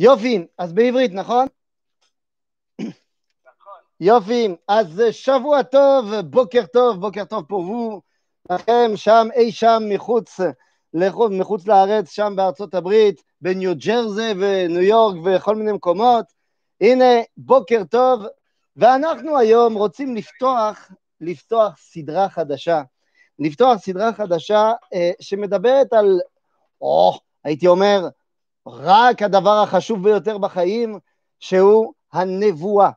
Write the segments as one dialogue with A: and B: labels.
A: יופי, אז בעברית, נכון? יופי, אז שבוע טוב, בוקר טוב, בוקר טוב פה הוא, לכם שם, אי שם מחוץ, מחוץ לארץ, שם בארצות הברית, בניו ג'רזי וניו יורק וכל מיני מקומות. הנה, בוקר טוב, ואנחנו היום רוצים לפתוח, לפתוח סדרה חדשה. לפתוח סדרה חדשה אה, שמדברת על, או, הייתי אומר, רק הדבר החשוב ביותר בחיים, שהוא הנבואה.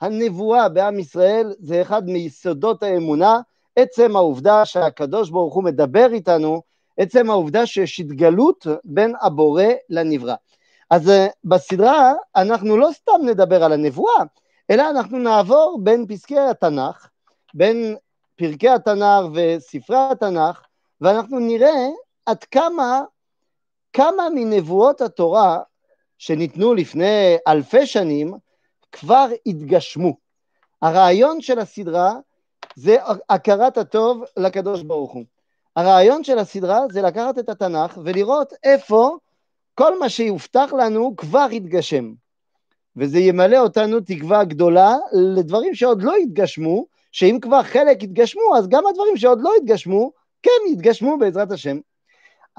A: הנבואה בעם ישראל זה אחד מיסודות האמונה, עצם העובדה שהקדוש ברוך הוא מדבר איתנו, עצם העובדה שיש התגלות בין הבורא לנברא. אז uh, בסדרה אנחנו לא סתם נדבר על הנבואה, אלא אנחנו נעבור בין פסקי התנ"ך, בין פרקי התנ"ך וספרי התנ"ך, ואנחנו נראה עד כמה כמה מנבואות התורה שניתנו לפני אלפי שנים כבר התגשמו. הרעיון של הסדרה זה הכרת הטוב לקדוש ברוך הוא. הרעיון של הסדרה זה לקחת את התנ"ך ולראות איפה כל מה שיובטח לנו כבר התגשם. וזה ימלא אותנו תקווה גדולה לדברים שעוד לא התגשמו, שאם כבר חלק התגשמו, אז גם הדברים שעוד לא התגשמו, כן יתגשמו בעזרת השם.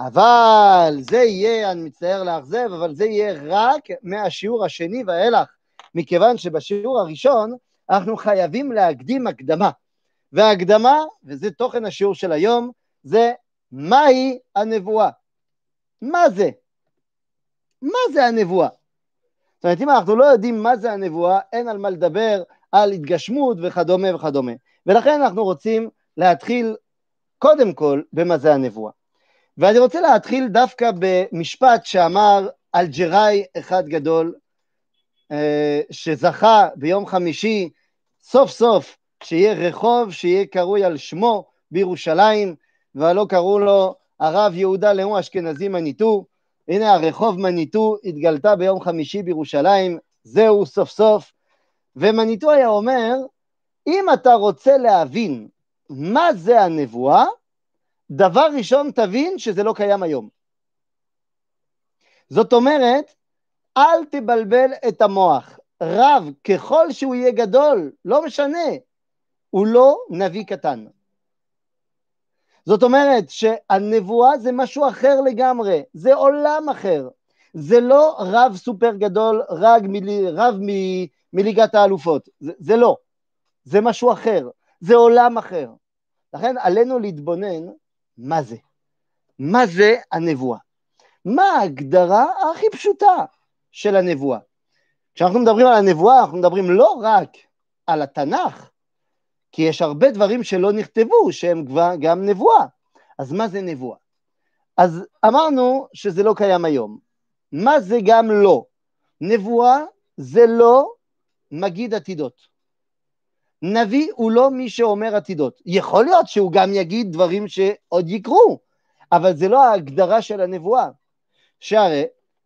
A: אבל זה יהיה, אני מצטער לאכזב, אבל זה יהיה רק מהשיעור השני ואילך, מכיוון שבשיעור הראשון אנחנו חייבים להקדים הקדמה. וההקדמה, וזה תוכן השיעור של היום, זה מהי הנבואה. מה זה? מה זה הנבואה? זאת אומרת, אם אנחנו לא יודעים מה זה הנבואה, אין על מה לדבר על התגשמות וכדומה וכדומה. ולכן אנחנו רוצים להתחיל קודם כל במה זה הנבואה. ואני רוצה להתחיל דווקא במשפט שאמר אלג'יראי אחד גדול, אה, שזכה ביום חמישי סוף סוף שיהיה רחוב שיהיה קרוי על שמו בירושלים, ולא קראו לו הרב יהודה לאו אשכנזי מניטו. הנה הרחוב מניטו התגלתה ביום חמישי בירושלים, זהו סוף סוף. ומניטו היה אומר, אם אתה רוצה להבין מה זה הנבואה, דבר ראשון תבין שזה לא קיים היום. זאת אומרת, אל תבלבל את המוח. רב, ככל שהוא יהיה גדול, לא משנה, הוא לא נביא קטן. זאת אומרת שהנבואה זה משהו אחר לגמרי, זה עולם אחר. זה לא רב סופר גדול, רב, מלי, רב מ, מליגת האלופות, זה, זה לא. זה משהו אחר, זה עולם אחר. לכן עלינו להתבונן מה זה? מה זה הנבואה? מה ההגדרה הכי פשוטה של הנבואה? כשאנחנו מדברים על הנבואה, אנחנו מדברים לא רק על התנ"ך, כי יש הרבה דברים שלא נכתבו שהם גם נבואה. אז מה זה נבואה? אז אמרנו שזה לא קיים היום. מה זה גם לא? נבואה זה לא מגיד עתידות. נביא הוא לא מי שאומר עתידות. יכול להיות שהוא גם יגיד דברים שעוד יקרו, אבל זה לא ההגדרה של הנבואה. שהרי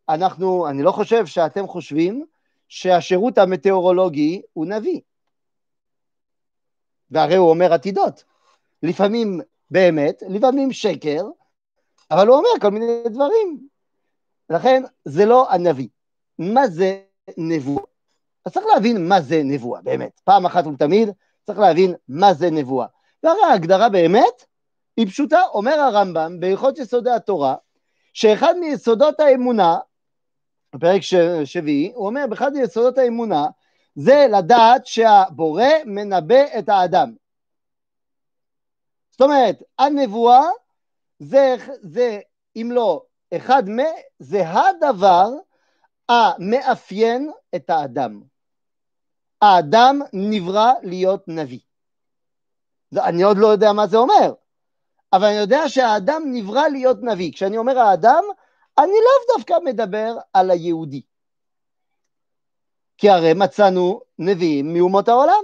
A: אנחנו, אני לא חושב שאתם חושבים שהשירות המטאורולוגי הוא נביא. והרי הוא אומר עתידות. לפעמים באמת, לפעמים שקר, אבל הוא אומר כל מיני דברים. לכן זה לא הנביא. מה זה נבואה? אז צריך להבין מה זה נבואה, באמת. פעם אחת ולתמיד צריך להבין מה זה נבואה. והרי ההגדרה באמת היא פשוטה, אומר הרמב"ם בהלכות יסודי התורה, שאחד מיסודות האמונה, בפרק שביעי, הוא אומר, באחד מיסודות האמונה, זה לדעת שהבורא מנבא את האדם. זאת אומרת, הנבואה זה, זה אם לא אחד מ... זה הדבר המאפיין את האדם. האדם נברא להיות נביא. אני עוד לא יודע מה זה אומר, אבל אני יודע שהאדם נברא להיות נביא. כשאני אומר האדם, אני לאו דווקא מדבר על היהודי. כי הרי מצאנו נביאים מאומות העולם.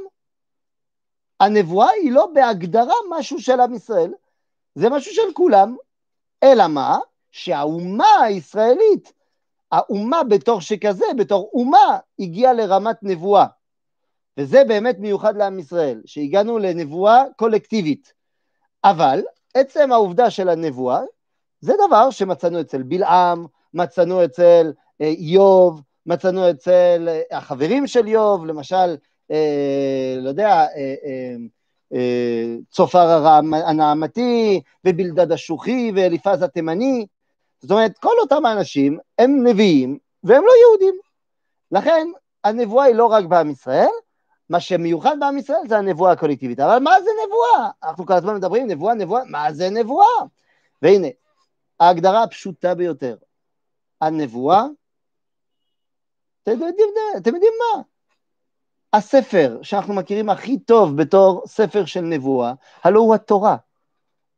A: הנבואה היא לא בהגדרה משהו של עם ישראל, זה משהו של כולם, אלא מה? שהאומה הישראלית, האומה בתור שכזה, בתור אומה, הגיעה לרמת נבואה. וזה באמת מיוחד לעם ישראל, שהגענו לנבואה קולקטיבית. אבל עצם העובדה של הנבואה, זה דבר שמצאנו אצל בלעם, מצאנו אצל אה, איוב, מצאנו אצל החברים של איוב, למשל, אה, לא יודע, אה, אה, אה, צופר הנעמתי, ובלדד השוחי, ואליפז התימני. זאת אומרת, כל אותם האנשים הם נביאים, והם לא יהודים. לכן, הנבואה היא לא רק בעם ישראל, מה שמיוחד בעם ישראל זה הנבואה הקולקטיבית. אבל מה זה נבואה? אנחנו כל הזמן מדברים נבואה, נבואה, מה זה נבואה? והנה, ההגדרה הפשוטה ביותר, הנבואה, אתם יודעים, אתם יודעים מה? הספר שאנחנו מכירים הכי טוב בתור ספר של נבואה, הלא הוא התורה.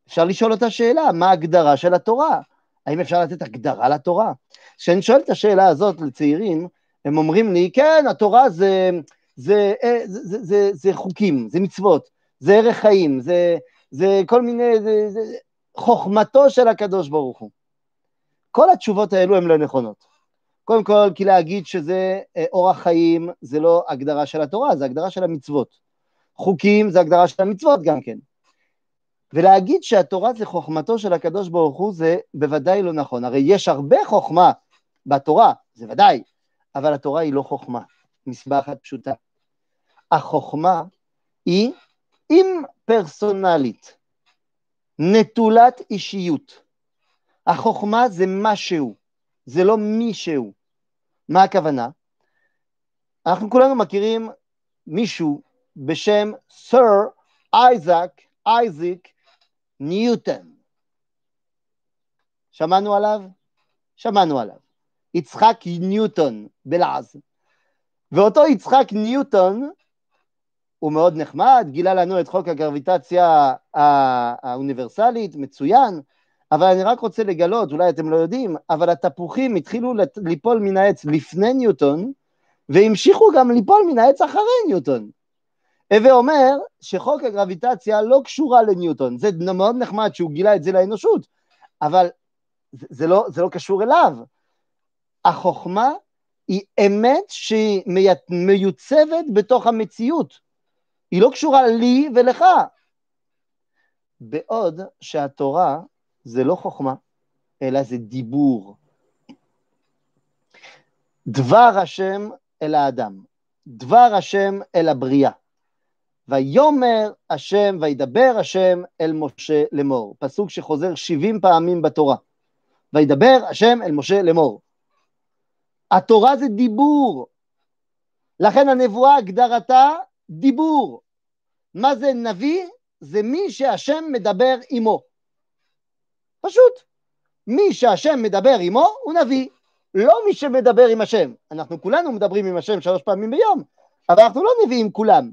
A: אפשר לשאול אותה שאלה, מה ההגדרה של התורה? האם אפשר לתת הגדרה לתורה? כשאני שואל את השאלה הזאת לצעירים, הם אומרים לי, כן, התורה זה, זה, זה, זה, זה, זה חוקים, זה מצוות, זה ערך חיים, זה, זה כל מיני, זה, זה, חוכמתו של הקדוש ברוך הוא. כל התשובות האלו הן לא נכונות. קודם כל, כי להגיד שזה אה, אורח חיים, זה לא הגדרה של התורה, זה הגדרה של המצוות. חוקים זה הגדרה של המצוות גם כן. ולהגיד שהתורה זה חוכמתו של הקדוש ברוך הוא, זה בוודאי לא נכון. הרי יש הרבה חוכמה בתורה, זה ודאי, אבל התורה היא לא חוכמה, מסיבה אחת פשוטה. החוכמה היא אימפרסונלית, נטולת אישיות. החוכמה זה משהו, זה לא מישהו. מה הכוונה? אנחנו כולנו מכירים מישהו בשם סר אייזק, אייזיק ניוטון. שמענו עליו? שמענו עליו. יצחק ניוטון בלעז. ואותו יצחק ניוטון הוא מאוד נחמד, גילה לנו את חוק הגרביטציה האוניברסלית, מצוין, אבל אני רק רוצה לגלות, אולי אתם לא יודעים, אבל התפוחים התחילו ליפול מן העץ לפני ניוטון, והמשיכו גם ליפול מן העץ אחרי ניוטון. הווה אומר שחוק הגרביטציה לא קשורה לניוטון, זה מאוד נחמד שהוא גילה את זה לאנושות, אבל זה, לא, זה לא קשור אליו. החוכמה היא אמת שהיא מיוצבת בתוך המציאות, היא לא קשורה לי ולך. בעוד שהתורה זה לא חוכמה, אלא זה דיבור. דבר השם אל האדם, דבר השם אל הבריאה. ויאמר השם, וידבר השם אל משה לאמור. פסוק שחוזר 70 פעמים בתורה. וידבר השם אל משה לאמור. התורה זה דיבור. לכן הנבואה הגדרתה דיבור. מה זה נביא? זה מי שהשם מדבר עמו. פשוט. מי שהשם מדבר עמו הוא נביא, לא מי שמדבר עם השם. אנחנו כולנו מדברים עם השם שלוש פעמים ביום, אבל אנחנו לא נביאים כולם.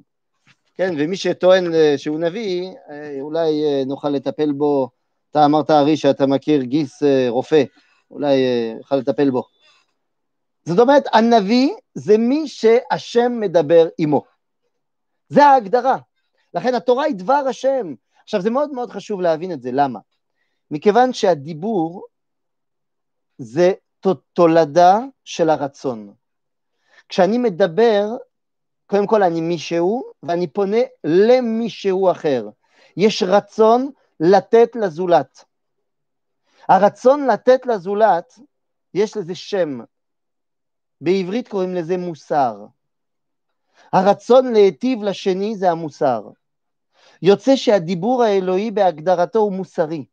A: כן, ומי שטוען אה, שהוא נביא, אה, אולי אה, נוכל לטפל בו, אתה אמרת ארי שאתה מכיר גיס רופא, אולי נוכל לטפל בו. זאת אומרת, הנביא זה מי שהשם מדבר עמו. זה ההגדרה. לכן התורה היא דבר השם. עכשיו, זה מאוד מאוד חשוב להבין את זה, למה? מכיוון שהדיבור זה תולדה של הרצון. כשאני מדבר, קודם כל אני מישהו, ואני פונה למישהו אחר. יש רצון לתת לזולת. הרצון לתת לזולת, יש לזה שם. בעברית קוראים לזה מוסר. הרצון להיטיב לשני זה המוסר. יוצא שהדיבור האלוהי בהגדרתו הוא מוסרי.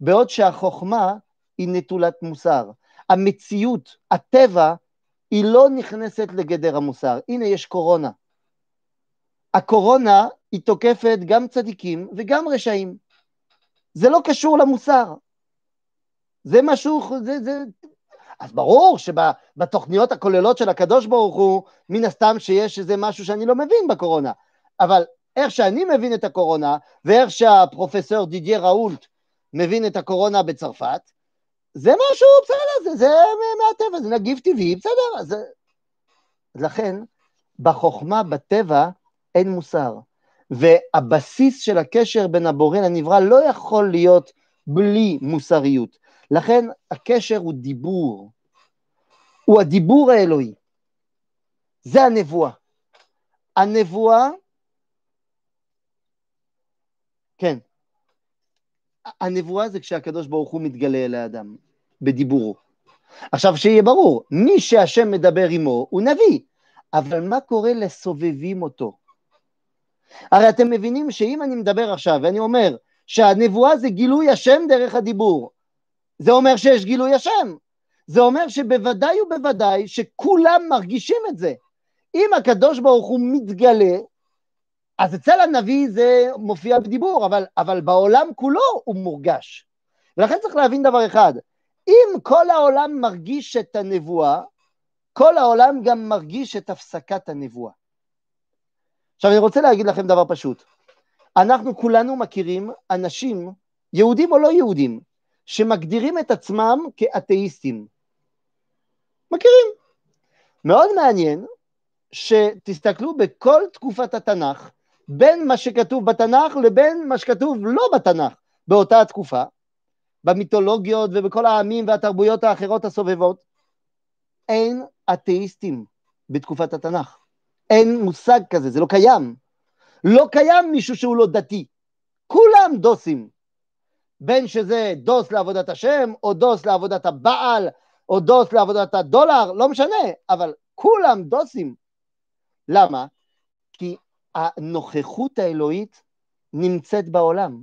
A: בעוד שהחוכמה היא נטולת מוסר. המציאות, הטבע, היא לא נכנסת לגדר המוסר. הנה יש קורונה. הקורונה היא תוקפת גם צדיקים וגם רשעים. זה לא קשור למוסר. זה משהו, זה, זה... אז ברור שבתוכניות הכוללות של הקדוש ברוך הוא, מן הסתם שיש איזה משהו שאני לא מבין בקורונה. אבל איך שאני מבין את הקורונה, ואיך שהפרופסור דידיה ראולט מבין את הקורונה בצרפת, זה משהו, בסדר, זה, זה מהטבע, זה נגיף טבעי, בסדר. אז לכן, בחוכמה, בטבע, אין מוסר. והבסיס של הקשר בין הבורא לנברא לא יכול להיות בלי מוסריות. לכן הקשר הוא דיבור, הוא הדיבור האלוהי. זה הנבואה. הנבואה, כן. הנבואה זה כשהקדוש ברוך הוא מתגלה אל האדם, בדיבורו. עכשיו שיהיה ברור, מי שהשם מדבר עמו הוא נביא, אבל מה קורה לסובבים אותו? הרי אתם מבינים שאם אני מדבר עכשיו ואני אומר שהנבואה זה גילוי השם דרך הדיבור, זה אומר שיש גילוי השם. זה אומר שבוודאי ובוודאי שכולם מרגישים את זה. אם הקדוש ברוך הוא מתגלה, אז אצל הנביא זה מופיע בדיבור, אבל, אבל בעולם כולו הוא מורגש. ולכן צריך להבין דבר אחד, אם כל העולם מרגיש את הנבואה, כל העולם גם מרגיש את הפסקת הנבואה. עכשיו אני רוצה להגיד לכם דבר פשוט. אנחנו כולנו מכירים אנשים, יהודים או לא יהודים, שמגדירים את עצמם כאתאיסטים. מכירים. מאוד מעניין שתסתכלו בכל תקופת התנ"ך, בין מה שכתוב בתנ"ך לבין מה שכתוב לא בתנ"ך באותה התקופה, במיתולוגיות ובכל העמים והתרבויות האחרות הסובבות, אין אתאיסטים בתקופת התנ"ך. אין מושג כזה, זה לא קיים. לא קיים מישהו שהוא לא דתי. כולם דוסים. בין שזה דוס לעבודת השם, או דוס לעבודת הבעל, או דוס לעבודת הדולר, לא משנה, אבל כולם דוסים. למה? כי הנוכחות האלוהית נמצאת בעולם.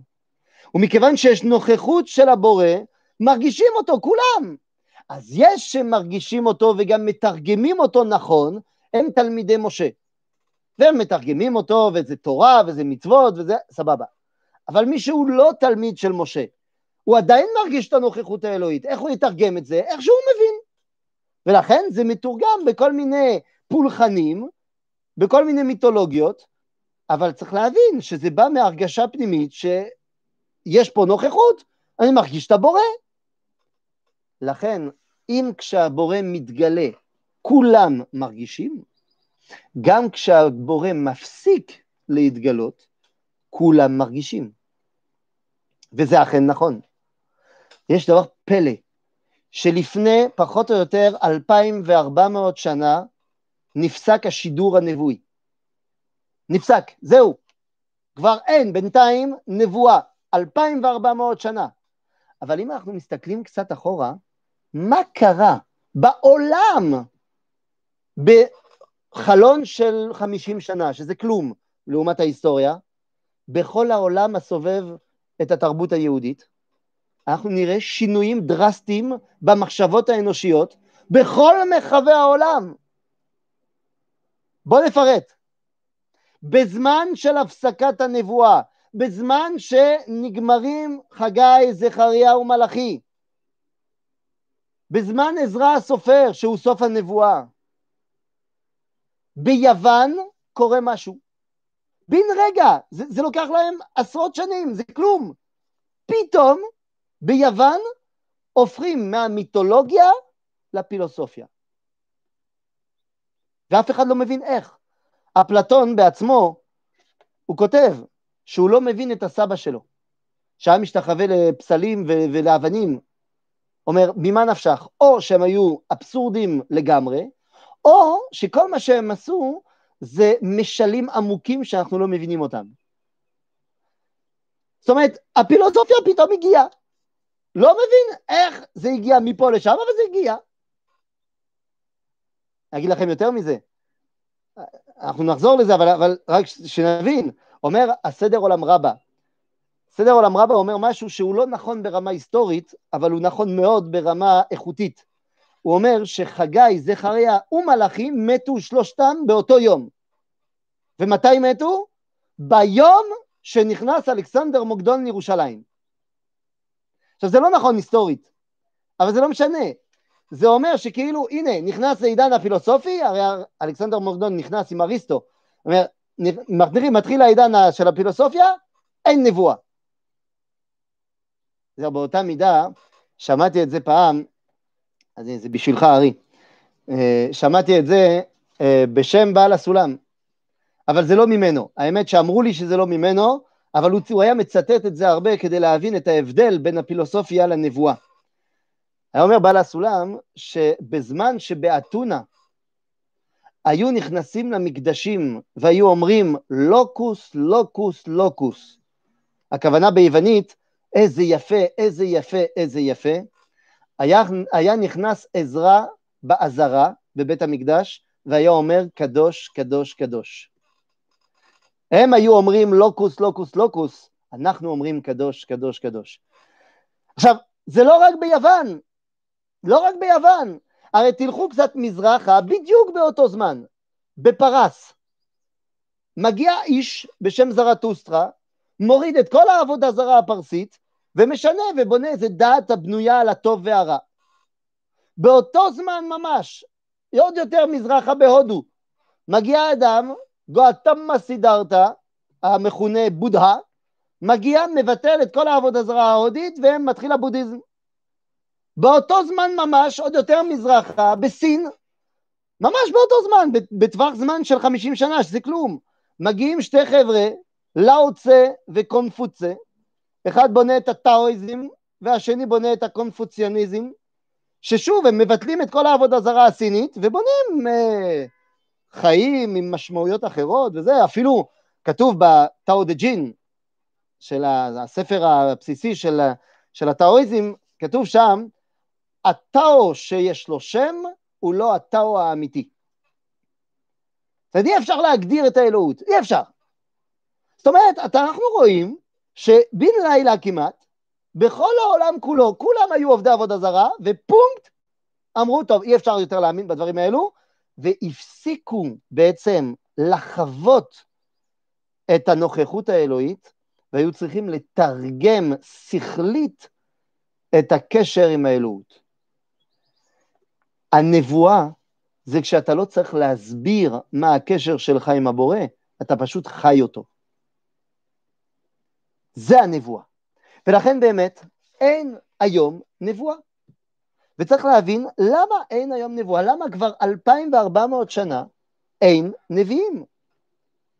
A: ומכיוון שיש נוכחות של הבורא, מרגישים אותו כולם. אז יש שמרגישים אותו וגם מתרגמים אותו נכון, הם תלמידי משה. והם מתרגמים אותו, וזה תורה, וזה מצוות, וזה סבבה. אבל מי שהוא לא תלמיד של משה, הוא עדיין מרגיש את הנוכחות האלוהית. איך הוא יתרגם את זה? איך שהוא מבין. ולכן זה מתורגם בכל מיני פולחנים, בכל מיני מיתולוגיות, אבל צריך להבין שזה בא מהרגשה פנימית שיש פה נוכחות, אני מרגיש את הבורא. לכן, אם כשהבורא מתגלה כולם מרגישים, גם כשהבורא מפסיק להתגלות, כולם מרגישים. וזה אכן נכון. יש דבר פלא, שלפני פחות או יותר 2,400 שנה נפסק השידור הנבואי. נפסק, זהו. כבר אין בינתיים נבואה, 2,400 שנה. אבל אם אנחנו מסתכלים קצת אחורה, מה קרה בעולם בחלון של 50 שנה, שזה כלום לעומת ההיסטוריה, בכל העולם הסובב את התרבות היהודית, אנחנו נראה שינויים דרסטיים במחשבות האנושיות בכל מרחבי העולם. בואו נפרט. בזמן של הפסקת הנבואה, בזמן שנגמרים חגי, זכריה ומלאכי, בזמן עזרא הסופר, שהוא סוף הנבואה, ביוון קורה משהו. בן רגע, זה, זה לוקח להם עשרות שנים, זה כלום. פתאום ביוון הופכים מהמיתולוגיה לפילוסופיה. ואף אחד לא מבין איך. אפלטון בעצמו, הוא כותב שהוא לא מבין את הסבא שלו, שהיה משתחווה לפסלים ולאבנים. אומר, ממה נפשך? או שהם היו אבסורדים לגמרי, או שכל מה שהם עשו זה משלים עמוקים שאנחנו לא מבינים אותם. זאת אומרת, הפילוסופיה פתאום הגיעה. לא מבין איך זה הגיע מפה לשם, אבל זה הגיע. אני אגיד לכם יותר מזה. אנחנו נחזור לזה, אבל, אבל רק שנבין, אומר הסדר עולם רבה. סדר עולם רבה אומר משהו שהוא לא נכון ברמה היסטורית, אבל הוא נכון מאוד ברמה איכותית. הוא אומר שחגי, זכריה ומלאכי מתו שלושתם באותו יום. ומתי מתו? ביום שנכנס אלכסנדר מוקדון לירושלים. עכשיו זה לא נכון היסטורית, אבל זה לא משנה. זה אומר שכאילו, הנה, נכנס לעידן הפילוסופי, הרי אלכסנדר מוקדון נכנס עם אריסטו, אומר, מתחיל, העידן של הפילוסופיה, אין נבואה. זה באותה מידה, שמעתי את זה פעם, אז זה בשבילך ארי, אה, שמעתי את זה אה, בשם בעל הסולם, אבל זה לא ממנו. האמת שאמרו לי שזה לא ממנו, אבל הוא, הוא היה מצטט את זה הרבה כדי להבין את ההבדל בין הפילוסופיה לנבואה. היה אומר בעל הסולם שבזמן שבאתונה היו נכנסים למקדשים והיו אומרים לוקוס, לוקוס, לוקוס. הכוונה ביוונית, איזה יפה, איזה יפה, איזה יפה. היה, היה נכנס עזרא בעזרה בבית המקדש, והיה אומר קדוש, קדוש, קדוש. הם היו אומרים לוקוס, לוקוס, לוקוס, אנחנו אומרים קדוש, קדוש, קדוש. עכשיו, זה לא רק ביוון, לא רק ביוון, הרי תלכו קצת מזרחה, בדיוק באותו זמן, בפרס. מגיע איש בשם זרטוסטרה, מוריד את כל העבודה זרה הפרסית, ומשנה ובונה איזה דעת הבנויה על הטוב והרע. באותו זמן ממש, עוד יותר מזרחה בהודו, מגיע אדם, גואטמה סידרתא, המכונה בודהה, מגיע, מבטל את כל העבודה זרה ההודית ומתחיל הבודהיזם. באותו זמן ממש, עוד יותר מזרחה, בסין, ממש באותו זמן, בטווח זמן של 50 שנה, שזה כלום, מגיעים שתי חבר'ה, לאוצה וקונפוצה, אחד בונה את הטאואיזם והשני בונה את הקונפוציוניזם, ששוב, הם מבטלים את כל העבודה זרה הסינית ובונים אה, חיים עם משמעויות אחרות וזה, אפילו כתוב בטאו דה ג'ין, של הספר הבסיסי של, של הטאואיזם, כתוב שם, הטאו שיש לו שם הוא לא הטאו האמיתי. זאת אומרת, אי אפשר להגדיר את האלוהות, אי אפשר. זאת אומרת, אנחנו רואים שבן לילה כמעט, בכל העולם כולו, כולם היו עובדי עבודה זרה, ופונקט, אמרו, טוב, אי אפשר יותר להאמין בדברים האלו, והפסיקו בעצם לחוות את הנוכחות האלוהית, והיו צריכים לתרגם שכלית את הקשר עם האלוהות. הנבואה זה כשאתה לא צריך להסביר מה הקשר שלך עם הבורא, אתה פשוט חי אותו. זה הנבואה. ולכן באמת אין היום נבואה. וצריך להבין למה אין היום נבואה, למה כבר 2,400 שנה אין נביאים.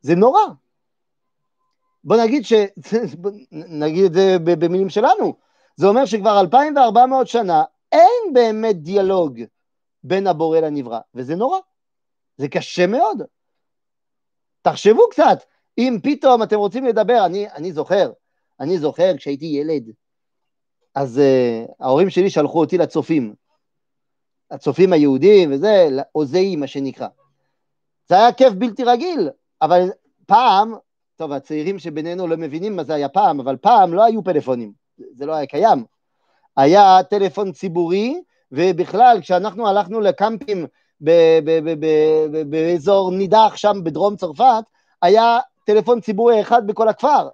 A: זה נורא. בוא נגיד ש... נגיד את זה במילים שלנו. זה אומר שכבר 2,400 שנה אין באמת דיאלוג בין הבורא לנברא, וזה נורא. זה קשה מאוד. תחשבו קצת, אם פתאום אתם רוצים לדבר, אני, אני זוכר, אני זוכר כשהייתי ילד, אז uh, ההורים שלי שלחו אותי לצופים, הצופים היהודים וזה, עוזי מה שנקרא. זה היה כיף בלתי רגיל, אבל פעם, טוב, הצעירים שבינינו לא מבינים מה זה היה פעם, אבל פעם לא היו פלאפונים, זה לא היה קיים. היה טלפון ציבורי, ובכלל, כשאנחנו הלכנו לקמפים באזור נידח שם בדרום צרפת, היה טלפון ציבורי אחד בכל הכפר.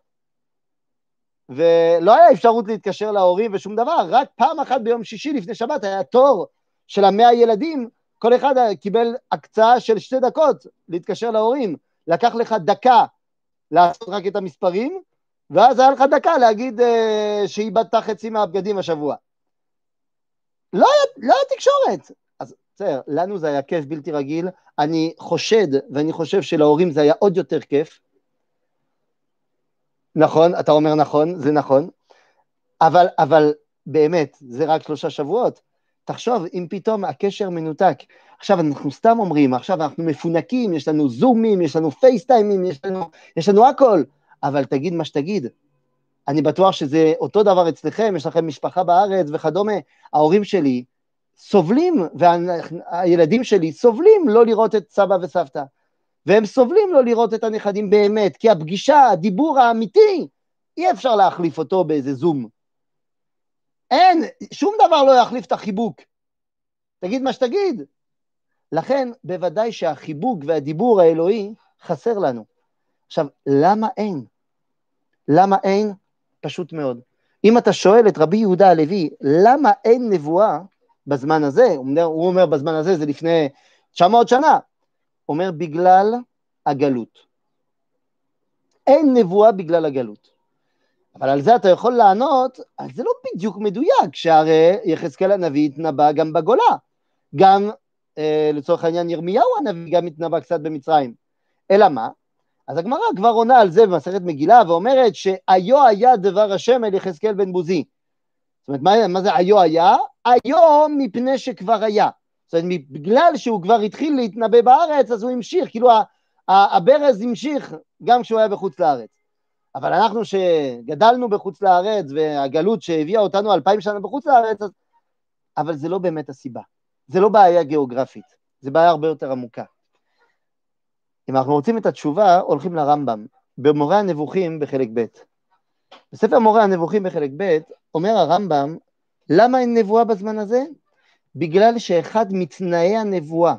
A: ולא היה אפשרות להתקשר להורים ושום דבר, רק פעם אחת ביום שישי לפני שבת היה תור של המאה ילדים, כל אחד קיבל הקצאה של שתי דקות להתקשר להורים. לקח לך דקה לעשות רק את המספרים, ואז היה לך דקה להגיד uh, שאיבדת חצי מהבגדים השבוע. לא היה, לא היה תקשורת. אז בסדר, לנו זה היה כיף בלתי רגיל. אני חושד, ואני חושב שלהורים זה היה עוד יותר כיף, נכון, אתה אומר נכון, זה נכון, אבל, אבל באמת, זה רק שלושה שבועות. תחשוב, אם פתאום הקשר מנותק, עכשיו אנחנו סתם אומרים, עכשיו אנחנו מפונקים, יש לנו זומים, יש לנו פייסטיימים, יש לנו, יש לנו הכל, אבל תגיד מה שתגיד. אני בטוח שזה אותו דבר אצלכם, יש לכם משפחה בארץ וכדומה. ההורים שלי סובלים, והילדים שלי סובלים לא לראות את סבא וסבתא. והם סובלים לא לראות את הנכדים באמת, כי הפגישה, הדיבור האמיתי, אי אפשר להחליף אותו באיזה זום. אין, שום דבר לא יחליף את החיבוק. תגיד מה שתגיד. לכן, בוודאי שהחיבוק והדיבור האלוהי חסר לנו. עכשיו, למה אין? למה אין? פשוט מאוד. אם אתה שואל את רבי יהודה הלוי, למה אין נבואה בזמן הזה, הוא אומר, הוא אומר בזמן הזה, זה לפני 900 שנה, אומר בגלל הגלות. אין נבואה בגלל הגלות. אבל על זה אתה יכול לענות, אז זה לא בדיוק מדויק, שהרי יחזקאל הנביא התנבא גם בגולה. גם אה, לצורך העניין ירמיהו הנביא גם התנבא קצת במצרים. אלא מה? אז הגמרא כבר עונה על זה במסכת מגילה ואומרת שהיו היה דבר השם אל יחזקאל בן בוזי. זאת אומרת, מה, מה זה היו היה? היו מפני שכבר היה. זאת אומרת, בגלל שהוא כבר התחיל להתנבא בארץ, אז הוא המשיך, כאילו הברז המשיך גם כשהוא היה בחוץ לארץ. אבל אנחנו שגדלנו בחוץ לארץ, והגלות שהביאה אותנו אלפיים שנה בחוץ לארץ, אז אבל זה לא באמת הסיבה. זה לא בעיה גיאוגרפית, זה בעיה הרבה יותר עמוקה. אם אנחנו רוצים את התשובה, הולכים לרמב"ם, במורה הנבוכים בחלק ב'. בספר מורה הנבוכים בחלק ב', אומר הרמב"ם, למה אין נבואה בזמן הזה? בגלל שאחד מתנאי הנבואה,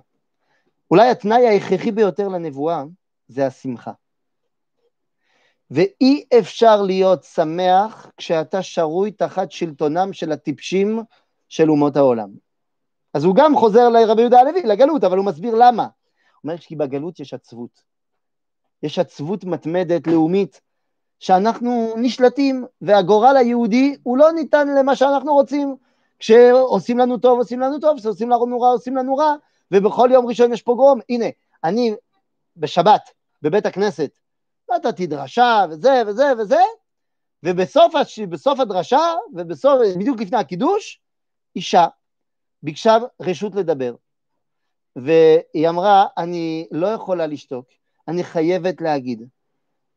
A: אולי התנאי ההכרחי ביותר לנבואה, זה השמחה. ואי אפשר להיות שמח כשאתה שרוי תחת שלטונם של הטיפשים של אומות העולם. אז הוא גם חוזר לרבי יהודה הלוי, לגלות, אבל הוא מסביר למה. הוא אומר כי בגלות יש עצבות. יש עצבות מתמדת, לאומית, שאנחנו נשלטים, והגורל היהודי הוא לא ניתן למה שאנחנו רוצים. כשעושים לנו טוב, עושים לנו טוב, כשעושים לנו רע, עושים לנו רע, ובכל יום ראשון יש פוגרום. הנה, אני בשבת, בבית הכנסת, נתתי דרשה, וזה וזה וזה, ובסוף הש... הדרשה, ובסוף, בדיוק לפני הקידוש, אישה ביקשה רשות לדבר. והיא אמרה, אני לא יכולה לשתוק, אני חייבת להגיד.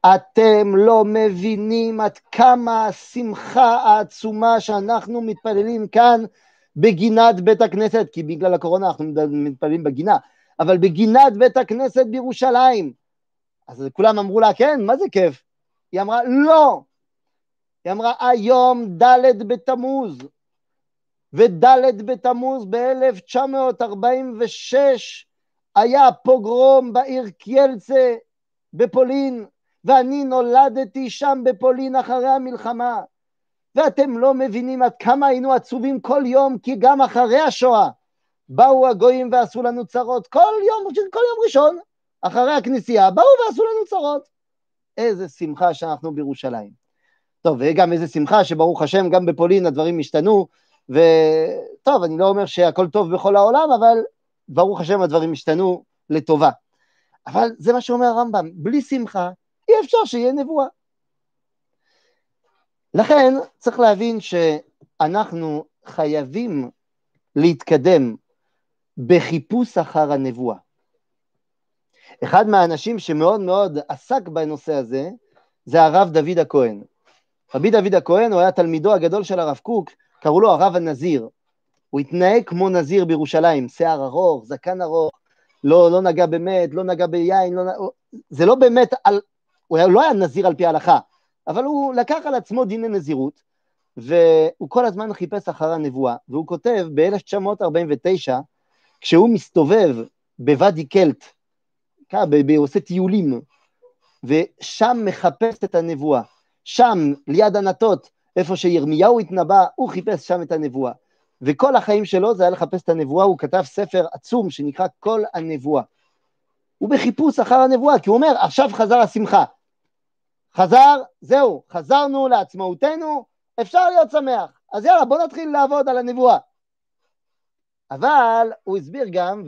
A: אתם לא מבינים עד כמה השמחה העצומה שאנחנו מתפללים כאן בגינת בית הכנסת, כי בגלל הקורונה אנחנו מתפללים בגינה, אבל בגינת בית הכנסת בירושלים. אז כולם אמרו לה, כן, מה זה כיף? היא אמרה, לא. היא אמרה, היום ד' בתמוז, וד' בתמוז ב-1946 היה פוגרום בעיר קיילצה בפולין, ואני נולדתי שם בפולין אחרי המלחמה. ואתם לא מבינים עד כמה היינו עצובים כל יום, כי גם אחרי השואה באו הגויים ועשו לנו צרות כל יום, כל יום ראשון, אחרי הכנסייה, באו ועשו לנו צרות. איזה שמחה שאנחנו בירושלים. טוב, וגם איזה שמחה שברוך השם, גם בפולין הדברים השתנו, וטוב, אני לא אומר שהכל טוב בכל העולם, אבל ברוך השם הדברים השתנו לטובה. אבל זה מה שאומר הרמב"ם, בלי שמחה אי אפשר שיהיה נבואה. לכן צריך להבין שאנחנו חייבים להתקדם בחיפוש אחר הנבואה. אחד מהאנשים שמאוד מאוד עסק בנושא הזה, זה הרב דוד הכהן. רבי דוד הכהן הוא היה תלמידו הגדול של הרב קוק, קראו לו הרב הנזיר. הוא התנהג כמו נזיר בירושלים, שיער ארוך, זקן ארוך, לא, לא נגע במת, לא נגע ביין, לא, זה לא באמת, על, הוא לא היה נזיר על פי ההלכה, אבל הוא לקח על עצמו דיני נזירות, והוא כל הזמן חיפש אחר הנבואה, והוא כותב ב-1949, כשהוא מסתובב בוואדי קלט, הוא עושה טיולים, ושם מחפש את הנבואה, שם, ליד ענתות, איפה שירמיהו התנבא, הוא חיפש שם את הנבואה. וכל החיים שלו זה היה לחפש את הנבואה, הוא כתב ספר עצום שנקרא כל הנבואה. הוא בחיפוש אחר הנבואה, כי הוא אומר, עכשיו חזר השמחה. חזר, זהו, חזרנו לעצמאותנו, אפשר להיות שמח. אז יאללה, בוא נתחיל לעבוד על הנבואה. אבל הוא הסביר גם,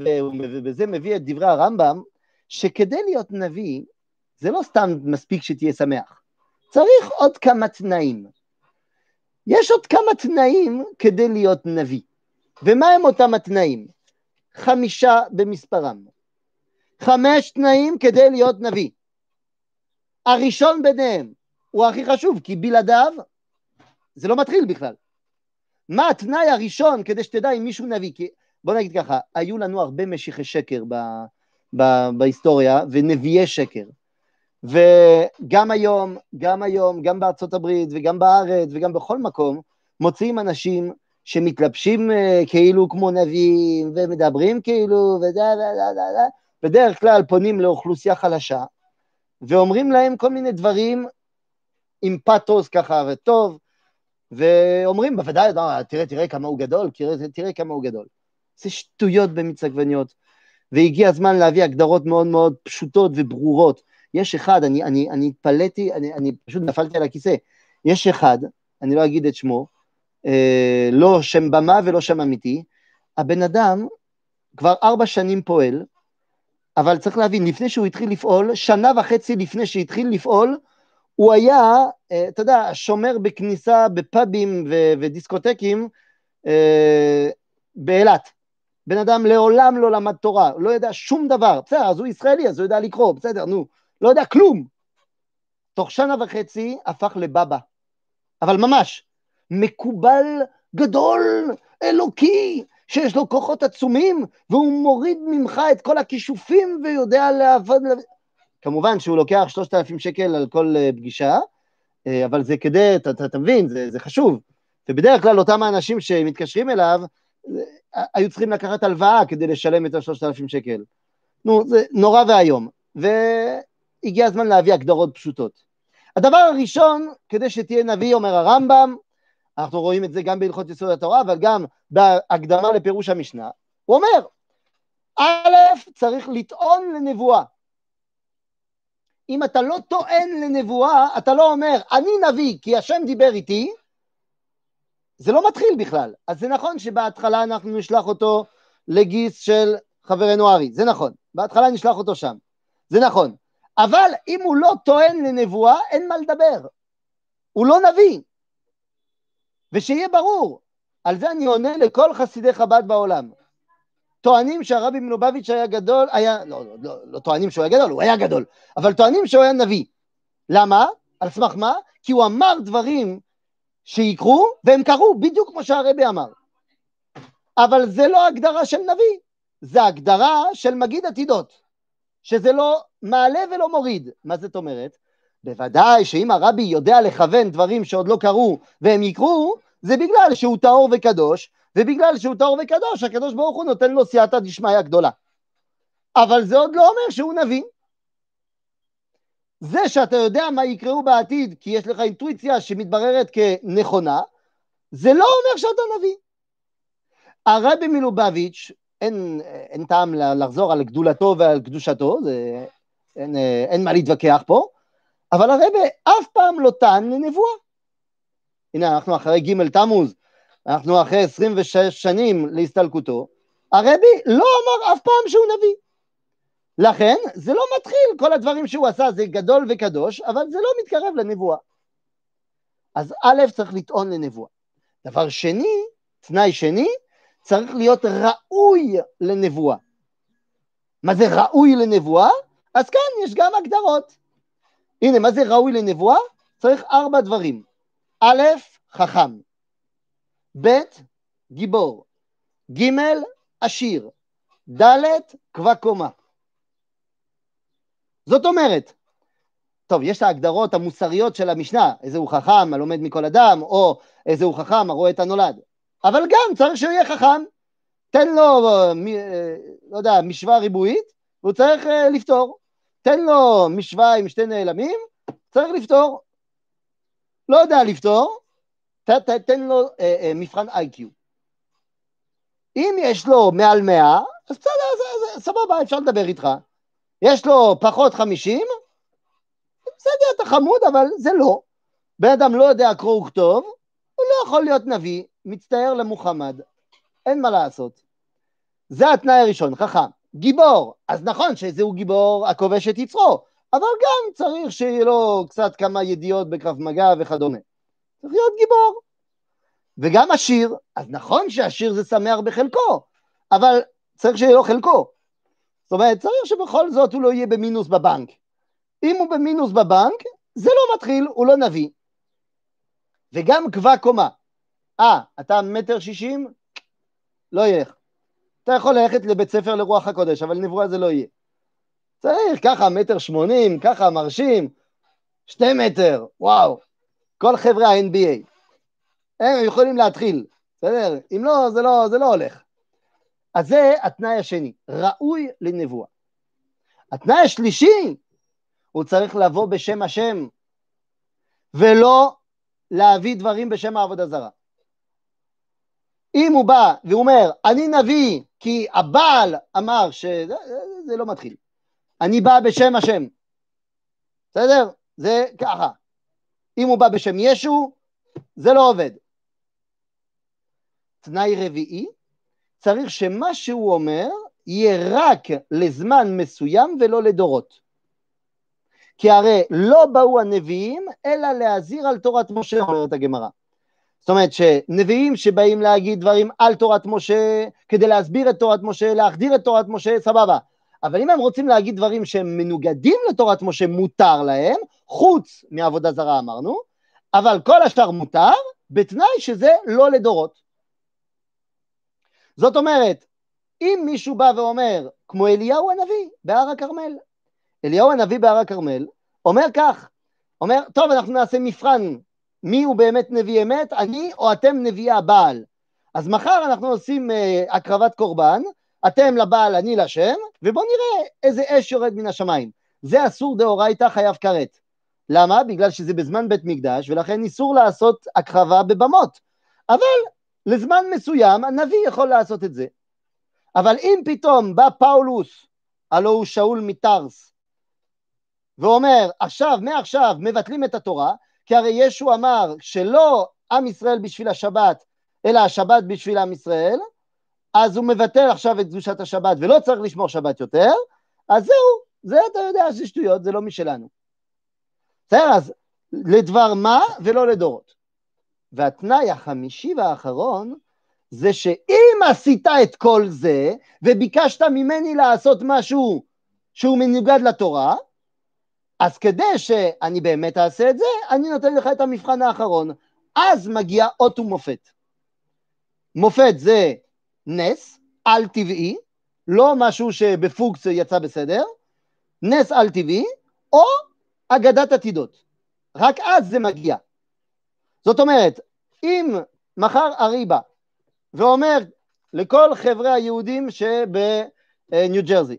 A: ובזה מביא את דברי הרמב"ם, שכדי להיות נביא, זה לא סתם מספיק שתהיה שמח. צריך עוד כמה תנאים. יש עוד כמה תנאים כדי להיות נביא. ומה הם אותם התנאים? חמישה במספרם. חמש תנאים כדי להיות נביא. הראשון ביניהם הוא הכי חשוב, כי בלעדיו זה לא מתחיל בכלל. מה התנאי הראשון כדי שתדע אם מישהו נביא? כי בוא נגיד ככה, היו לנו הרבה משיחי שקר ב, ב, בהיסטוריה ונביאי שקר. וגם היום, גם היום, גם בארצות הברית וגם בארץ וגם בכל מקום, מוצאים אנשים שמתלבשים uh, כאילו כמו נביאים ומדברים כאילו וזה, בדרך כלל פונים לאוכלוסייה חלשה ואומרים להם כל מיני דברים עם פתוס ככה וטוב, ואומרים בוודאי, לא, תראה, תראה כמה הוא גדול, תראה, תראה כמה הוא גדול. זה שטויות במיץ עגבניות, והגיע הזמן להביא הגדרות מאוד מאוד פשוטות וברורות. יש אחד, אני, אני, אני התפלאתי, אני, אני פשוט נפלתי על הכיסא, יש אחד, אני לא אגיד את שמו, אה, לא שם במה ולא שם אמיתי, הבן אדם כבר ארבע שנים פועל, אבל צריך להבין, לפני שהוא התחיל לפעול, שנה וחצי לפני שהתחיל לפעול, הוא היה, אה, אתה יודע, שומר בכניסה בפאבים ו- ודיסקוטקים אה, באילת. בן אדם לעולם לא למד תורה, לא יודע שום דבר. בסדר, אז הוא ישראלי, אז הוא יודע לקרוא, בסדר, נו. לא יודע כלום. תוך שנה וחצי הפך לבבא. אבל ממש, מקובל גדול אלוקי, שיש לו כוחות עצומים, והוא מוריד ממך את כל הכישופים ויודע לעבוד... כמובן שהוא לוקח 3,000 שקל על כל אה, פגישה, אה, אבל זה כדי, אתה, אתה, אתה מבין, זה, זה חשוב. ובדרך כלל אותם האנשים שמתקשרים אליו, אה, היו צריכים לקחת הלוואה כדי לשלם את ה-3,000 שקל. נו, זה נורא ואיום. והגיע הזמן להביא הגדרות פשוטות. הדבר הראשון, כדי שתהיה נביא, אומר הרמב"ם, אנחנו רואים את זה גם בהלכות יסוד התורה, אבל גם בהקדמה לפירוש המשנה, הוא אומר, א', צריך לטעון לנבואה. אם אתה לא טוען לנבואה, אתה לא אומר, אני נביא כי השם דיבר איתי, זה לא מתחיל בכלל. אז זה נכון שבהתחלה אנחנו נשלח אותו לגיס של חברנו ארי, זה נכון. בהתחלה נשלח אותו שם, זה נכון. אבל אם הוא לא טוען לנבואה, אין מה לדבר. הוא לא נביא. ושיהיה ברור, על זה אני עונה לכל חסידי חב"ד בעולם. טוענים שהרבי מלובביץ' היה גדול, היה, לא, לא, לא, לא טוענים שהוא היה גדול, הוא היה גדול, אבל טוענים שהוא היה נביא. למה? על סמך מה? כי הוא אמר דברים שיקרו, והם קרו בדיוק כמו שהרבי אמר. אבל זה לא הגדרה של נביא, זה הגדרה של מגיד עתידות, שזה לא מעלה ולא מוריד. מה זאת אומרת? בוודאי שאם הרבי יודע לכוון דברים שעוד לא קרו והם יקרו, זה בגלל שהוא טהור וקדוש, ובגלל שהוא טהור וקדוש, הקדוש ברוך הוא נותן לו סייעתא דשמיא גדולה. אבל זה עוד לא אומר שהוא נביא. זה שאתה יודע מה יקראו בעתיד, כי יש לך אינטואיציה שמתבררת כנכונה, זה לא אומר שאתה נביא. הרבי מלובביץ', אין, אין טעם לחזור על גדולתו ועל קדושתו, זה, אין, אין מה להתווכח פה, אבל הרבי אף פעם לא טען לנבואה. הנה, אנחנו אחרי ג' תמוז, אנחנו אחרי 26 שנים להסתלקותו, הרבי לא אמר אף פעם שהוא נביא. לכן זה לא מתחיל, כל הדברים שהוא עשה זה גדול וקדוש, אבל זה לא מתקרב לנבואה. אז א', צריך לטעון לנבואה. דבר שני, תנאי שני, צריך להיות ראוי לנבואה. מה זה ראוי לנבואה? אז כאן יש גם הגדרות. הנה, מה זה ראוי לנבואה? צריך ארבע דברים. א', חכם. ב', גיבור. ג', עשיר. ד', קבע קומה. זאת אומרת, טוב, יש ההגדרות המוסריות של המשנה, איזה הוא חכם הלומד מכל אדם, או איזה הוא חכם הרואה את הנולד. אבל גם צריך שהוא יהיה חכם. תן לו, אה, לא יודע, משוואה ריבועית, והוא צריך אה, לפתור. תן לו משוואה עם שתי נעלמים, צריך לפתור. לא יודע לפתור, ת, ת, תן לו אה, אה, מבחן איי-קיו. אם יש לו מעל 100, אז בסדר, סבבה, אפשר לדבר איתך. יש לו פחות 50, בסדר, אתה חמוד, אבל זה לא. בן אדם לא יודע קרוא וכתוב, הוא לא יכול להיות נביא, מצטער למוחמד. אין מה לעשות. זה התנאי הראשון, חכם. גיבור, אז נכון שזהו גיבור הכובש את יצרו, אבל גם צריך שיהיה לו קצת כמה ידיעות בקרב מגע וכדומה. צריך להיות גיבור. וגם עשיר, אז נכון שעשיר זה שמח בחלקו, אבל צריך שיהיה לו חלקו. זאת אומרת, צריך שבכל זאת הוא לא יהיה במינוס בבנק. אם הוא במינוס בבנק, זה לא מתחיל, הוא לא נביא. וגם קבע קומה. אה, אתה מטר שישים? לא ילך. אתה יכול ללכת לבית ספר לרוח הקודש, אבל נבואה זה לא יהיה. צריך ככה מטר שמונים, ככה מרשים, שתי מטר, וואו. כל חבר'ה ה-NBA. הם יכולים להתחיל, בסדר? אם לא, זה לא, זה לא הולך. אז זה התנאי השני, ראוי לנבואה. התנאי השלישי, הוא צריך לבוא בשם השם, ולא להביא דברים בשם העבודה זרה. אם הוא בא והוא אומר, אני נביא כי הבעל אמר שזה זה לא מתחיל. אני בא בשם השם. בסדר? זה ככה. אם הוא בא בשם ישו, זה לא עובד. תנאי רביעי, צריך שמה שהוא אומר יהיה רק לזמן מסוים ולא לדורות. כי הרי לא באו הנביאים אלא להזהיר על תורת משה, אומרת הגמרא. זאת אומרת שנביאים שבאים להגיד דברים על תורת משה, כדי להסביר את תורת משה, להחדיר את תורת משה, סבבה. אבל אם הם רוצים להגיד דברים שהם מנוגדים לתורת משה, מותר להם, חוץ מעבודה זרה אמרנו, אבל כל השאר מותר, בתנאי שזה לא לדורות. זאת אומרת, אם מישהו בא ואומר, כמו אליהו הנביא בהר הכרמל, אליהו הנביא בהר הכרמל אומר כך, אומר, טוב, אנחנו נעשה מבחן, מי הוא באמת נביא אמת, אני או אתם נביאי הבעל. אז מחר אנחנו עושים uh, הקרבת קורבן, אתם לבעל, אני לשם, ובואו נראה איזה אש יורד מן השמיים. זה אסור דאורייתא חייב כרת. למה? בגלל שזה בזמן בית מקדש, ולכן איסור לעשות הקרבה בבמות. אבל לזמן מסוים הנביא יכול לעשות את זה. אבל אם פתאום בא פאולוס, הלא הוא שאול מטרס, ואומר, עכשיו, מעכשיו, מבטלים את התורה, כי הרי ישו אמר שלא עם ישראל בשביל השבת, אלא השבת בשביל עם ישראל, אז הוא מבטל עכשיו את קדושת השבת ולא צריך לשמור שבת יותר, אז זהו, זה אתה יודע שזה שטויות, זה לא משלנו. בסדר, אז לדבר מה ולא לדורות. והתנאי החמישי והאחרון זה שאם עשית את כל זה וביקשת ממני לעשות משהו שהוא מנוגד לתורה, אז כדי שאני באמת אעשה את זה, אני נותן לך את המבחן האחרון. אז מגיע אות ומופת. מופת זה נס על טבעי, לא משהו שבפוקס יצא בסדר, נס על טבעי, או אגדת עתידות. רק אז זה מגיע. זאת אומרת, אם מחר אריבה ואומר לכל חבר'ה היהודים שבניו ג'רזי,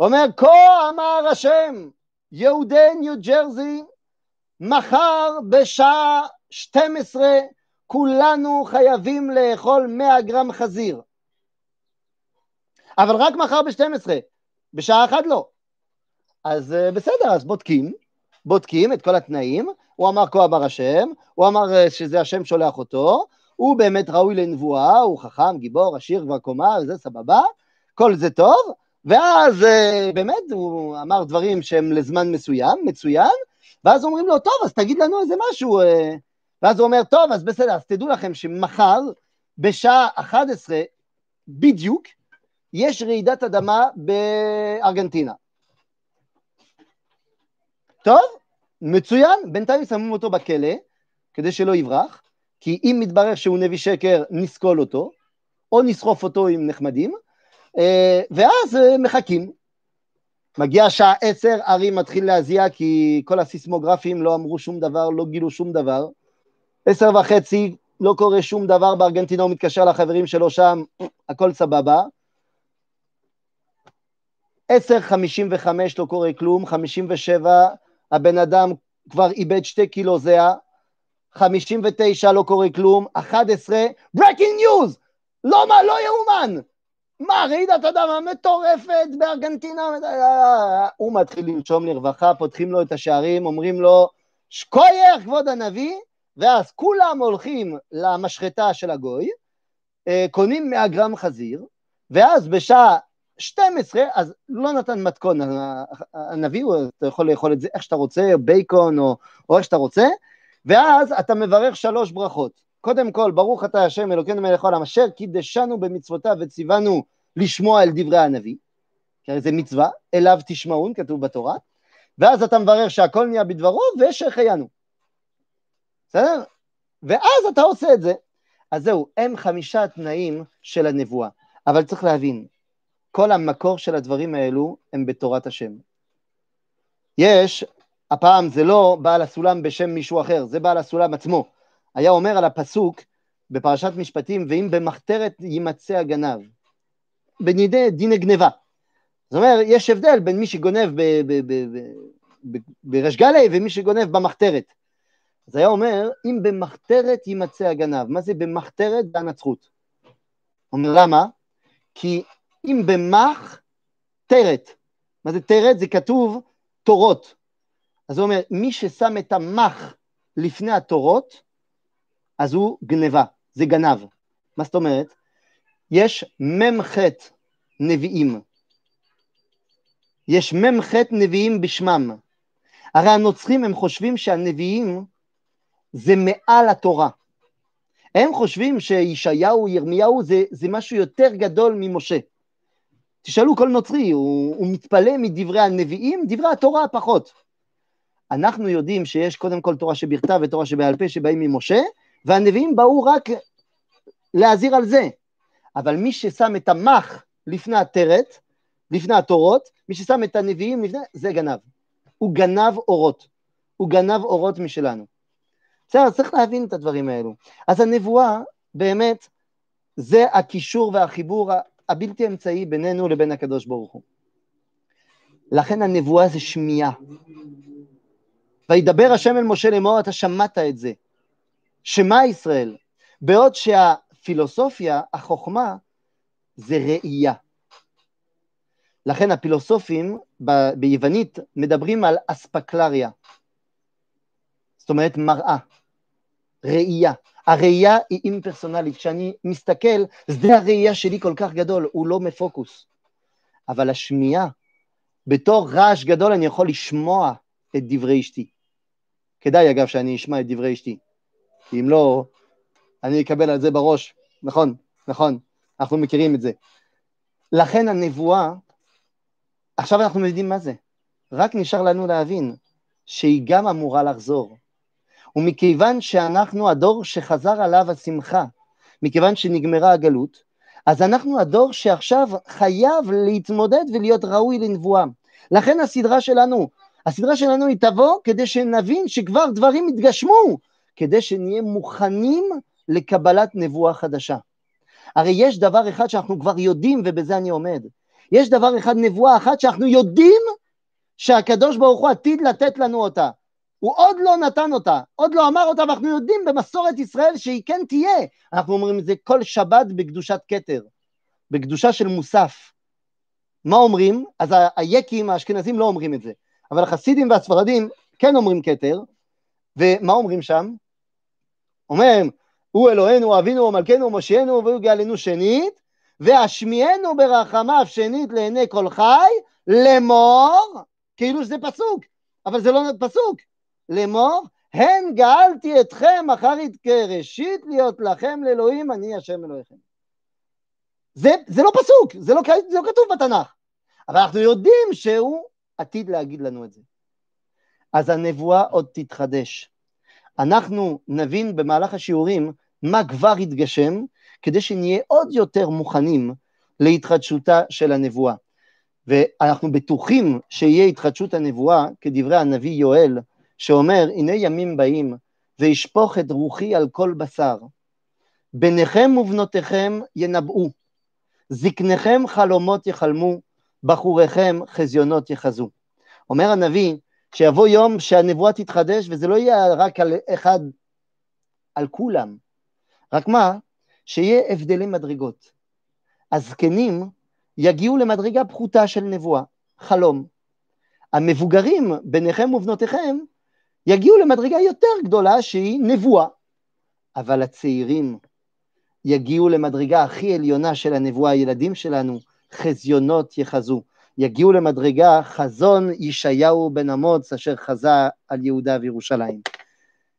A: אומר, כה אמר השם, יהודי ניו ג'רזי, מחר בשעה 12 כולנו חייבים לאכול 100 גרם חזיר. אבל רק מחר ב-12, בשעה אחת לא. אז אה, בסדר, אז בודקים, בודקים את כל התנאים, הוא אמר כה אמר השם, הוא אמר אה, שזה השם שולח אותו, הוא באמת ראוי לנבואה, הוא חכם, גיבור, עשיר כבר קומה, וזה סבבה, כל זה טוב, ואז אה, באמת הוא אמר דברים שהם לזמן מסוים, מצוין, ואז אומרים לו, טוב, אז תגיד לנו איזה משהו, ואז הוא אומר, טוב, אז בסדר, אז תדעו לכם שמחר, בשעה 11 בדיוק, יש רעידת אדמה בארגנטינה. טוב, מצוין, בינתיים שמים אותו בכלא, כדי שלא יברח, כי אם מתברר שהוא נביא שקר, נסקול אותו, או נסחוף אותו עם נחמדים, אה, ואז אה, מחכים. מגיע שעה עשר, ארי מתחיל להזיע כי כל הסיסמוגרפים לא אמרו שום דבר, לא גילו שום דבר. עשר וחצי, לא קורה שום דבר בארגנטינה, הוא מתקשר לחברים שלו שם, הכל סבבה. עשר חמישים וחמש לא קורה כלום, חמישים ושבע הבן אדם כבר איבד שתי קילו זהה, חמישים ותשע לא קורה כלום, אחת עשרה, breaking news! לא מה, לא יאומן! מה, רעידת אדמה מטורפת בארגנטינה? הוא מתחיל לנשום לרווחה, פותחים לו את השערים, אומרים לו, שקוייך, כבוד הנביא, ואז כולם הולכים למשחטה של הגוי, אה, קונים 100 גרם חזיר, ואז בשעה 12, אז לא נתן מתכון, הנביא, אתה יכול לאכול את זה איך שאתה רוצה, בייקון או, או איך שאתה רוצה, ואז אתה מברך שלוש ברכות. קודם כל, ברוך אתה השם אלוקינו מלך העולם, אשר קידשנו במצוותיו וציוונו לשמוע אל דברי הנביא, כי הרי זה מצווה, אליו תשמעון, כתוב בתורה, ואז אתה מברך שהכל נהיה בדברו ושהחיינו. בסדר? ואז אתה עושה את זה. אז זהו, הם חמישה תנאים של הנבואה. אבל צריך להבין, כל המקור של הדברים האלו הם בתורת השם. יש, הפעם זה לא בעל הסולם בשם מישהו אחר, זה בעל הסולם עצמו. היה אומר על הפסוק בפרשת משפטים, ואם במחתרת יימצא הגנב, בנידי דיני גניבה. זאת אומרת, יש הבדל בין מי שגונב בריש גלי ומי שגונב במחתרת. אז היה אומר, אם במחתרת יימצא הגנב. מה זה במחתרת? בהנצחות. אומר, למה? כי אם במח, תרת. מה זה תרת? זה כתוב תורות. אז הוא אומר, מי ששם את המח לפני התורות, אז הוא גניבה, זה גנב. מה זאת אומרת? יש מ"ח נביאים. יש מ"ח נביאים בשמם. הרי הנוצרים הם חושבים שהנביאים זה מעל התורה. הם חושבים שישעיהו, ירמיהו, זה, זה משהו יותר גדול ממשה. תשאלו כל נוצרי, הוא, הוא מתפלא מדברי הנביאים, דברי התורה פחות. אנחנו יודעים שיש קודם כל תורה שבכתב ותורה שבעל פה שבאים ממשה, והנביאים באו רק להזהיר על זה. אבל מי ששם את המח לפני הטרת, לפני התורות, מי ששם את הנביאים לפני, זה גנב. הוא גנב אורות. הוא גנב אורות משלנו. בסדר, צריך להבין את הדברים האלו. אז הנבואה, באמת, זה הקישור והחיבור הבלתי אמצעי בינינו לבין הקדוש ברוך הוא. לכן הנבואה זה שמיעה. וידבר השם אל משה לאמור, אתה שמעת את זה. שמע ישראל. בעוד שהפילוסופיה, החוכמה, זה ראייה. לכן הפילוסופים ב- ביוונית מדברים על אספקלריה. זאת אומרת מראה, ראייה. הראייה היא אימפרסונלית, כשאני מסתכל, שדה הראייה שלי כל כך גדול, הוא לא מפוקוס. אבל השמיעה, בתור רעש גדול אני יכול לשמוע את דברי אשתי. כדאי אגב שאני אשמע את דברי אשתי, כי אם לא, אני אקבל על זה בראש, נכון, נכון, אנחנו מכירים את זה. לכן הנבואה, עכשיו אנחנו יודעים מה זה, רק נשאר לנו להבין שהיא גם אמורה לחזור. ומכיוון שאנחנו הדור שחזר עליו השמחה, מכיוון שנגמרה הגלות, אז אנחנו הדור שעכשיו חייב להתמודד ולהיות ראוי לנבואה. לכן הסדרה שלנו, הסדרה שלנו היא תבוא כדי שנבין שכבר דברים התגשמו, כדי שנהיה מוכנים לקבלת נבואה חדשה. הרי יש דבר אחד שאנחנו כבר יודעים, ובזה אני עומד. יש דבר אחד, נבואה אחת, שאנחנו יודעים שהקדוש ברוך הוא עתיד לתת לנו אותה. הוא עוד לא נתן אותה, עוד לא אמר אותה, ואנחנו יודעים במסורת ישראל שהיא כן תהיה. אנחנו אומרים את זה כל שבת בקדושת כתר, בקדושה של מוסף. מה אומרים? אז היקים האשכנזים לא אומרים את זה, אבל החסידים והספרדים כן אומרים כתר, ומה אומרים שם? אומרים, הוא אלוהינו, אבינו ומלכנו ומושיענו והוא גאלנו שנית, והשמיענו ברחמיו שנית לעיני כל חי, לאמור, כאילו שזה פסוק, אבל זה לא פסוק, לאמור, הן גאלתי אתכם אחרית כראשית להיות לכם לאלוהים, אני השם אלוהיכם. זה, זה לא פסוק, זה לא, זה לא כתוב בתנ"ך, אבל אנחנו יודעים שהוא עתיד להגיד לנו את זה. אז הנבואה עוד תתחדש. אנחנו נבין במהלך השיעורים מה כבר התגשם, כדי שנהיה עוד יותר מוכנים להתחדשותה של הנבואה. ואנחנו בטוחים שיהיה התחדשות הנבואה, כדברי הנביא יואל, שאומר, הנה ימים באים, וישפוך את רוחי על כל בשר. בניכם ובנותיכם ינבאו, זקניכם חלומות יחלמו, בחוריכם חזיונות יחזו. אומר הנביא, שיבוא יום שהנבואה תתחדש, וזה לא יהיה רק על אחד, על כולם. רק מה? שיהיה הבדלי מדרגות. הזקנים יגיעו למדרגה פחותה של נבואה, חלום. המבוגרים, ביניכם ובנותיכם, יגיעו למדרגה יותר גדולה שהיא נבואה. אבל הצעירים יגיעו למדרגה הכי עליונה של הנבואה, הילדים שלנו, חזיונות יחזו. יגיעו למדרגה חזון ישעיהו בן אמוץ אשר חזה על יהודה וירושלים.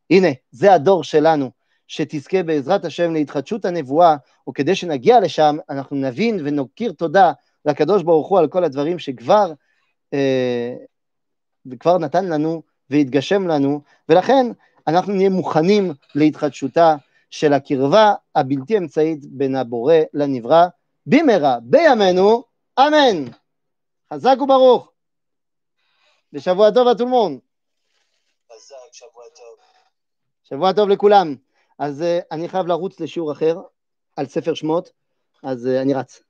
A: הנה, זה הדור שלנו, שתזכה בעזרת השם להתחדשות הנבואה, וכדי שנגיע לשם, אנחנו נבין ונוקיר תודה לקדוש ברוך הוא על כל הדברים שכבר אה, וכבר נתן לנו והתגשם לנו, ולכן אנחנו נהיה מוכנים להתחדשותה של הקרבה הבלתי אמצעית בין הבורא לנברא, במהרה בימינו, אמן. חזק וברוך. ושבוע טוב אטולמון.
B: חזק, שבוע טוב.
A: שבוע טוב לכולם. אז uh, אני חייב לרוץ לשיעור אחר על ספר שמות, אז uh, אני רץ.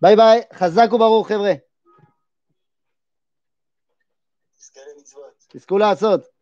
A: ביי ביי, חזק וברוך חבר'ה. תזכו לעשות.